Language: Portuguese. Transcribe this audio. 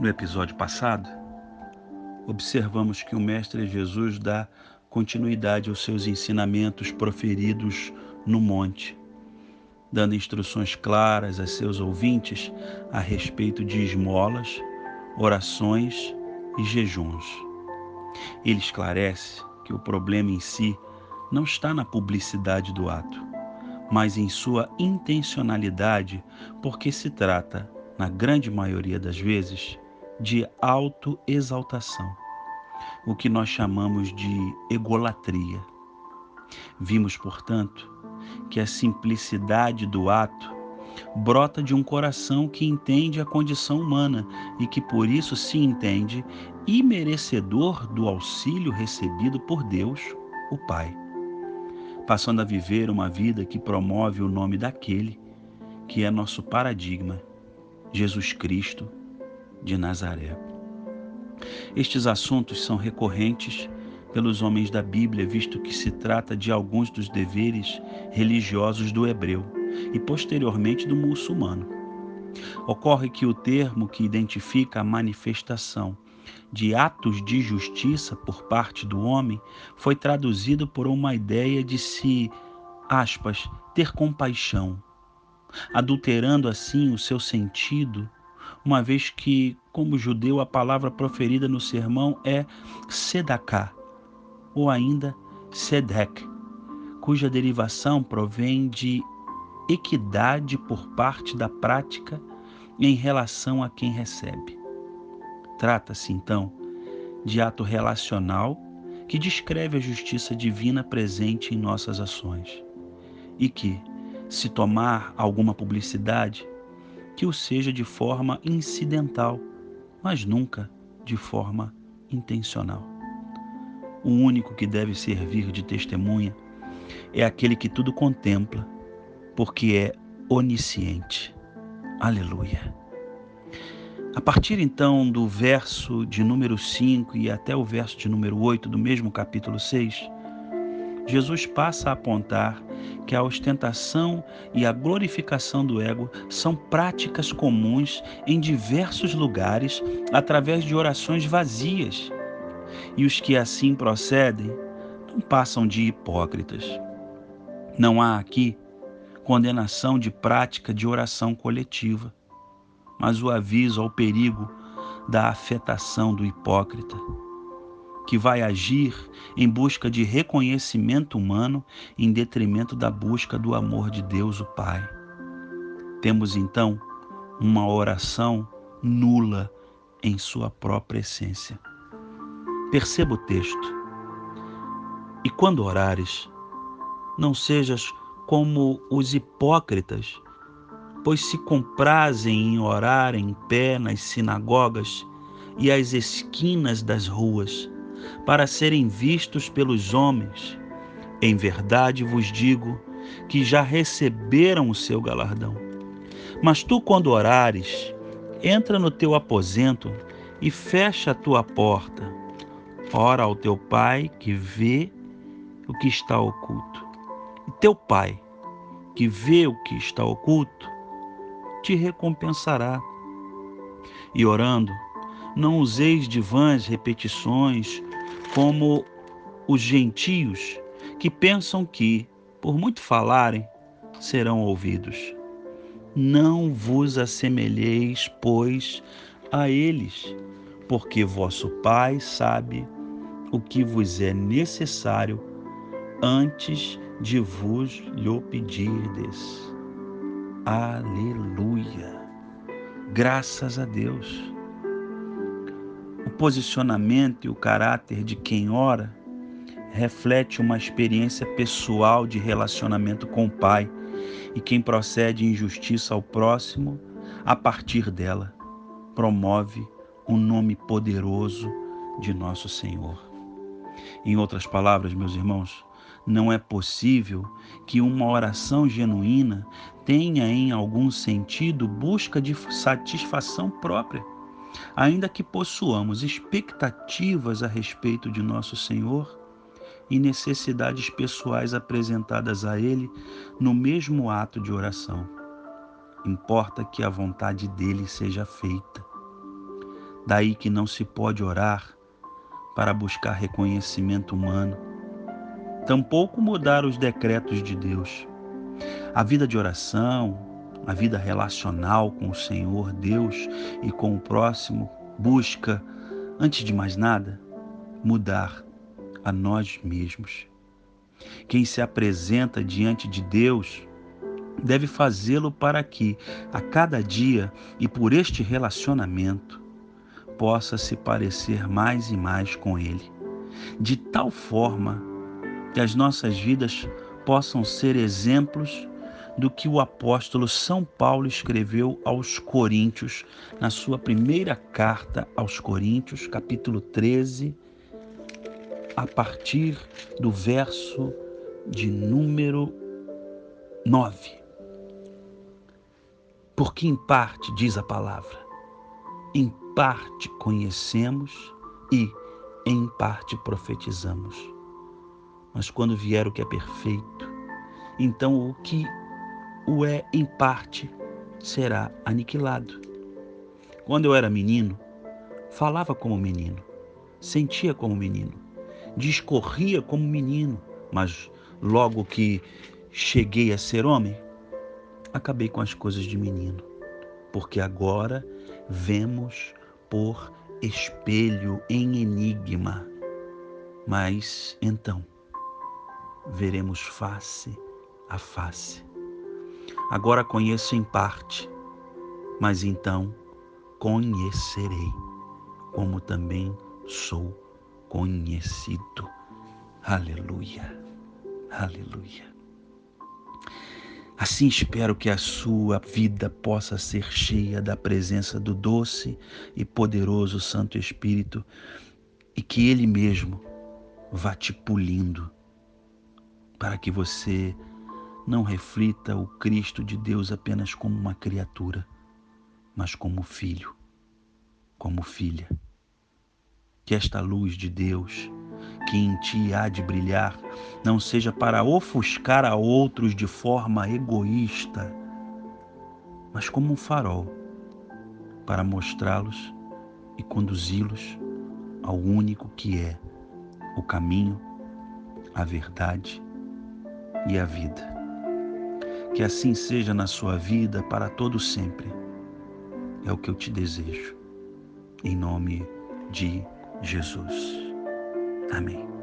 No episódio passado, observamos que o Mestre Jesus dá continuidade aos seus ensinamentos proferidos no monte, dando instruções claras a seus ouvintes a respeito de esmolas, orações e jejuns. Ele esclarece que o problema em si não está na publicidade do ato, mas em sua intencionalidade, porque se trata, na grande maioria das vezes, de autoexaltação, o que nós chamamos de egolatria. Vimos, portanto, que a simplicidade do ato brota de um coração que entende a condição humana e que por isso se entende imerecedor do auxílio recebido por Deus, o Pai, passando a viver uma vida que promove o nome daquele que é nosso paradigma, Jesus Cristo, de Nazaré. Estes assuntos são recorrentes pelos homens da Bíblia, visto que se trata de alguns dos deveres religiosos do hebreu e posteriormente do muçulmano. Ocorre que o termo que identifica a manifestação de atos de justiça por parte do homem foi traduzido por uma ideia de se, aspas, ter compaixão, adulterando assim o seu sentido uma vez que, como judeu, a palavra proferida no sermão é sedaká, ou ainda sedek, cuja derivação provém de equidade por parte da prática em relação a quem recebe. Trata-se, então, de ato relacional que descreve a justiça divina presente em nossas ações e que, se tomar alguma publicidade, que o seja de forma incidental, mas nunca de forma intencional. O único que deve servir de testemunha é aquele que tudo contempla, porque é onisciente. Aleluia. A partir então do verso de número 5 e até o verso de número 8 do mesmo capítulo 6, Jesus passa a apontar que a ostentação e a glorificação do ego são práticas comuns em diversos lugares através de orações vazias. E os que assim procedem não passam de hipócritas. Não há aqui condenação de prática de oração coletiva, mas o aviso ao perigo da afetação do hipócrita que vai agir em busca de reconhecimento humano em detrimento da busca do amor de Deus, o Pai. Temos então uma oração nula em sua própria essência. Perceba o texto. E quando orares, não sejas como os hipócritas, pois se comprazem em orar em pé nas sinagogas e às esquinas das ruas para serem vistos pelos homens. Em verdade vos digo que já receberam o seu galardão. Mas tu, quando orares, entra no teu aposento e fecha a tua porta. Ora ao teu pai que vê o que está oculto. E teu pai, que vê o que está oculto, te recompensará. E orando, não useis de vãs repetições como os gentios que pensam que, por muito falarem, serão ouvidos. Não vos assemelheis, pois, a eles, porque vosso Pai sabe o que vos é necessário antes de vos lhe pedirdes. Aleluia! Graças a Deus posicionamento e o caráter de quem ora reflete uma experiência pessoal de relacionamento com o Pai e quem procede em justiça ao próximo, a partir dela, promove o nome poderoso de nosso Senhor. Em outras palavras, meus irmãos, não é possível que uma oração genuína tenha em algum sentido busca de satisfação própria ainda que possuamos expectativas a respeito de nosso Senhor e necessidades pessoais apresentadas a Ele no mesmo ato de oração. Importa que a vontade dele seja feita. Daí que não se pode orar para buscar reconhecimento humano, tampouco mudar os decretos de Deus. A vida de oração, a vida relacional com o Senhor Deus e com o próximo busca, antes de mais nada, mudar a nós mesmos. Quem se apresenta diante de Deus deve fazê-lo para que, a cada dia e por este relacionamento, possa se parecer mais e mais com Ele, de tal forma que as nossas vidas possam ser exemplos do que o apóstolo São Paulo escreveu aos Coríntios, na sua primeira carta aos Coríntios, capítulo 13, a partir do verso de número 9. Porque em parte, diz a palavra, em parte conhecemos e em parte profetizamos. Mas quando vier o que é perfeito, então o que o é em parte será aniquilado. Quando eu era menino, falava como menino, sentia como menino, discorria como menino, mas logo que cheguei a ser homem, acabei com as coisas de menino, porque agora vemos por espelho em enigma, mas então veremos face a face. Agora conheço em parte, mas então conhecerei, como também sou conhecido. Aleluia, aleluia. Assim espero que a sua vida possa ser cheia da presença do doce e poderoso Santo Espírito e que Ele mesmo vá te pulindo para que você não reflita o Cristo de Deus apenas como uma criatura, mas como filho, como filha. Que esta luz de Deus que em ti há de brilhar não seja para ofuscar a outros de forma egoísta, mas como um farol para mostrá-los e conduzi-los ao único que é o caminho, a verdade e a vida. Que assim seja na sua vida para todo sempre. É o que eu te desejo. Em nome de Jesus. Amém.